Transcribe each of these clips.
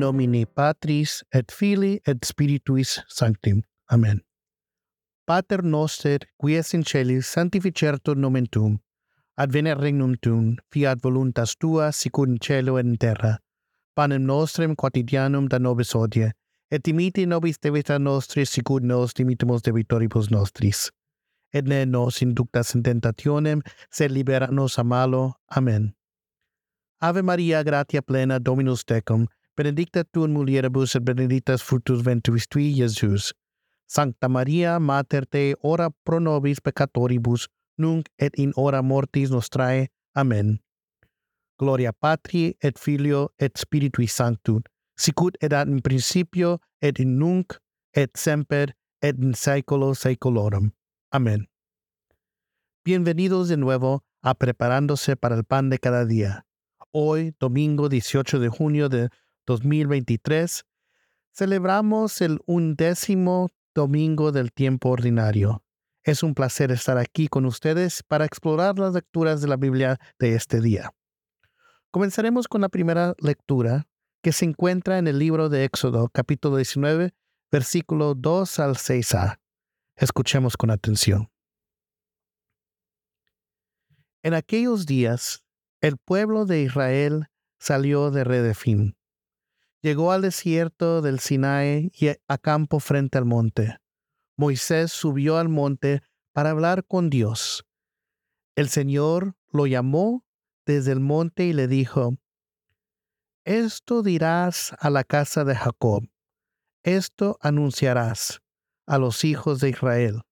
nomine Patris et Filii et Spirituis Sancti. Amen. Pater noster, qui es in celis, sanctificertur nomen tuum. Adveniat regnum tuum, fiat voluntas tua, sicur in cielo et in terra. Panem nostrum quotidianum da nobis hodie, et dimiti nobis debita nostris, sicur nos dimitimus debitoribus nostris. Et ne nos inductas in tentationem, sed libera nos a malo. Amen. Ave Maria, gratia plena, Dominus tecum, benedicta tu in mulieribus et benedictus fructus ventris tui, Iesus. Sancta Maria, Mater Dei, ora pro nobis peccatoribus, nunc et in hora mortis nostrae. Amen. Gloria Patri et Filio et Spiritui Sanctus, sicut erat in principio et in nunc et semper et in saeculo saeculorum. Amén. Bienvenidos de nuevo a Preparándose para el Pan de cada día. Hoy, domingo 18 de junio de 2023, celebramos el undécimo domingo del tiempo ordinario. Es un placer estar aquí con ustedes para explorar las lecturas de la Biblia de este día. Comenzaremos con la primera lectura que se encuentra en el libro de Éxodo, capítulo 19, versículo 2 al 6a. Escuchemos con atención. En aquellos días, el pueblo de Israel salió de Redefín. Llegó al desierto del Sinaí y a campo frente al monte. Moisés subió al monte para hablar con Dios. El Señor lo llamó desde el monte y le dijo, Esto dirás a la casa de Jacob, esto anunciarás a los hijos de Israel.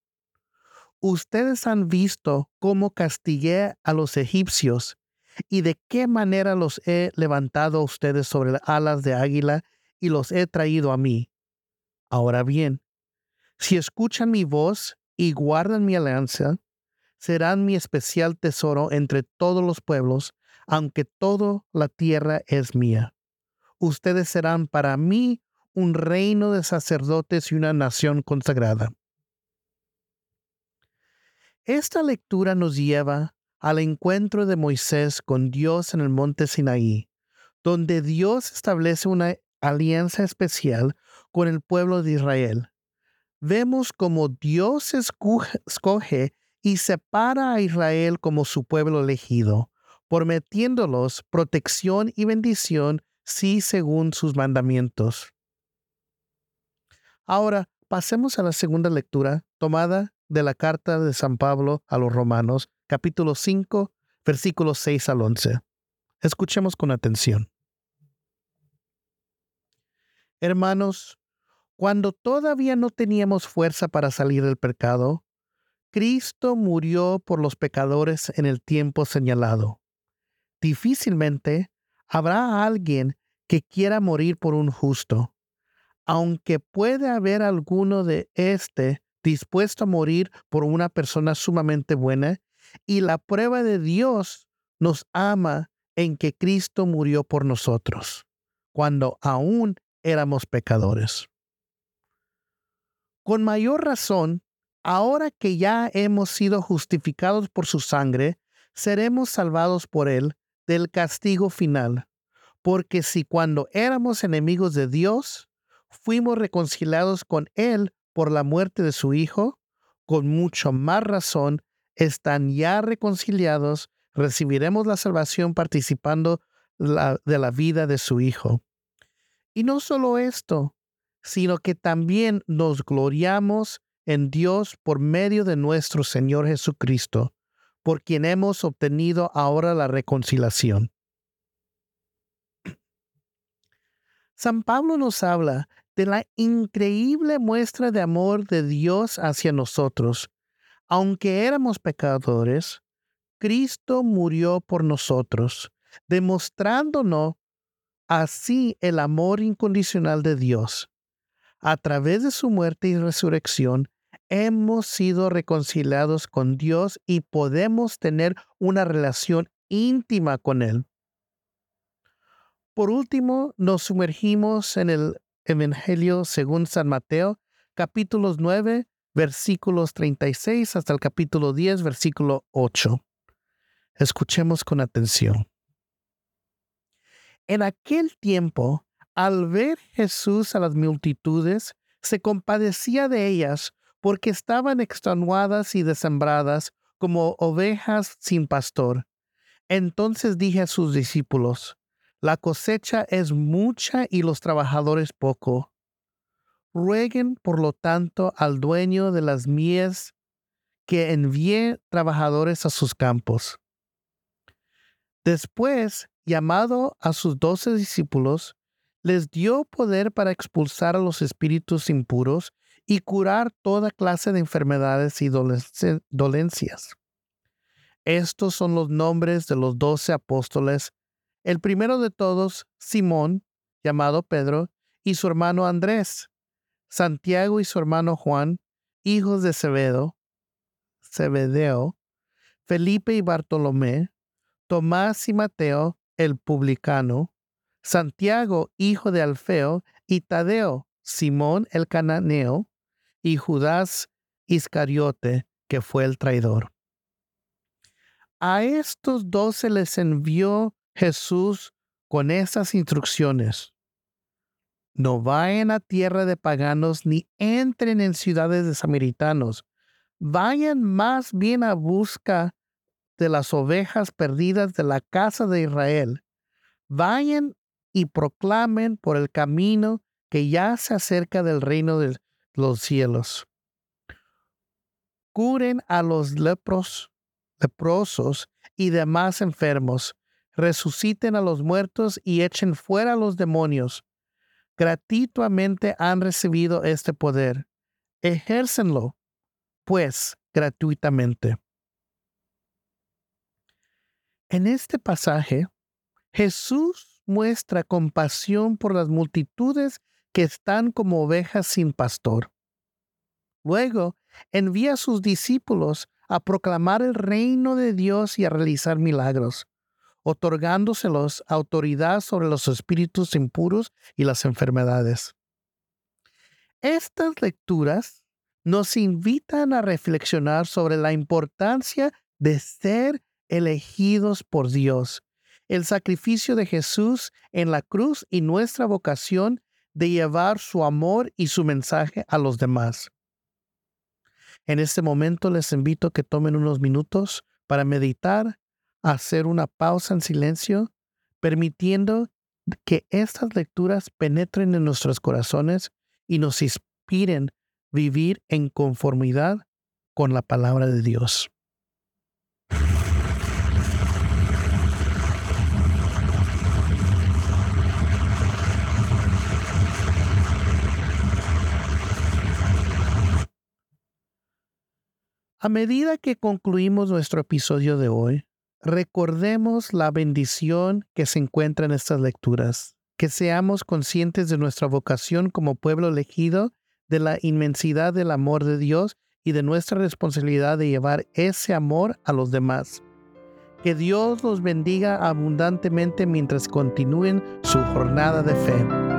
Ustedes han visto cómo castigué a los egipcios y de qué manera los he levantado a ustedes sobre las alas de águila y los he traído a mí. Ahora bien, si escuchan mi voz y guardan mi alianza, serán mi especial tesoro entre todos los pueblos, aunque toda la tierra es mía. Ustedes serán para mí un reino de sacerdotes y una nación consagrada. Esta lectura nos lleva al encuentro de Moisés con Dios en el monte Sinaí, donde Dios establece una alianza especial con el pueblo de Israel. Vemos como Dios escoge y separa a Israel como su pueblo elegido, prometiéndolos protección y bendición sí según sus mandamientos. Ahora, pasemos a la segunda lectura tomada de la carta de San Pablo a los Romanos, capítulo 5, versículos 6 al 11. Escuchemos con atención. Hermanos, cuando todavía no teníamos fuerza para salir del pecado, Cristo murió por los pecadores en el tiempo señalado. Difícilmente habrá alguien que quiera morir por un justo, aunque puede haber alguno de éste dispuesto a morir por una persona sumamente buena y la prueba de Dios nos ama en que Cristo murió por nosotros, cuando aún éramos pecadores. Con mayor razón, ahora que ya hemos sido justificados por su sangre, seremos salvados por él del castigo final. Porque si cuando éramos enemigos de Dios, fuimos reconciliados con él por la muerte de su Hijo, con mucho más razón están ya reconciliados, recibiremos la salvación participando de la vida de su Hijo. Y no solo esto, sino que también nos gloriamos en Dios por medio de nuestro Señor Jesucristo, por quien hemos obtenido ahora la reconciliación. San Pablo nos habla de la increíble muestra de amor de Dios hacia nosotros aunque éramos pecadores, Cristo murió por nosotros, demostrándonos así el amor incondicional de Dios. A través de su muerte y resurrección, hemos sido reconciliados con Dios y podemos tener una relación íntima con Él. Por último, nos sumergimos en el Evangelio según San Mateo, capítulos 9, versículos 36 hasta el capítulo 10, versículo 8. Escuchemos con atención. En aquel tiempo Al ver Jesús a las multitudes, se compadecía de ellas porque estaban extenuadas y desembradas como ovejas sin pastor. Entonces dije a sus discípulos, la cosecha es mucha y los trabajadores poco. Rueguen, por lo tanto, al dueño de las mies que envíe trabajadores a sus campos. Después, llamado a sus doce discípulos, les dio poder para expulsar a los espíritus impuros y curar toda clase de enfermedades y dolencias. Estos son los nombres de los doce apóstoles. El primero de todos, Simón, llamado Pedro, y su hermano Andrés, Santiago y su hermano Juan, hijos de Zebedo, Zebedeo, Felipe y Bartolomé, Tomás y Mateo, el publicano, Santiago, hijo de Alfeo, y Tadeo, Simón el cananeo, y Judas Iscariote, que fue el traidor. A estos dos se les envió Jesús con esas instrucciones. No vayan a tierra de paganos ni entren en ciudades de samaritanos. Vayan más bien a busca de las ovejas perdidas de la casa de Israel. Vayan y proclamen por el camino que ya se acerca del reino de los cielos. Curen a los lepros, leprosos y demás enfermos. Resuciten a los muertos y echen fuera a los demonios. Gratuitamente han recibido este poder. Ejércenlo, pues, gratuitamente. En este pasaje, Jesús muestra compasión por las multitudes que están como ovejas sin pastor. Luego, envía a sus discípulos a proclamar el reino de Dios y a realizar milagros, otorgándoselos autoridad sobre los espíritus impuros y las enfermedades. Estas lecturas nos invitan a reflexionar sobre la importancia de ser elegidos por Dios, el sacrificio de Jesús en la cruz y nuestra vocación de llevar su amor y su mensaje a los demás. En este momento les invito a que tomen unos minutos para meditar, hacer una pausa en silencio, permitiendo que estas lecturas penetren en nuestros corazones y nos inspiren vivir en conformidad con la palabra de Dios. A medida que concluimos nuestro episodio de hoy, recordemos la bendición que se encuentra en estas lecturas, que seamos conscientes de nuestra vocación como pueblo elegido, de la inmensidad del amor de Dios y de nuestra responsabilidad de llevar ese amor a los demás. Que Dios los bendiga abundantemente mientras continúen su jornada de fe.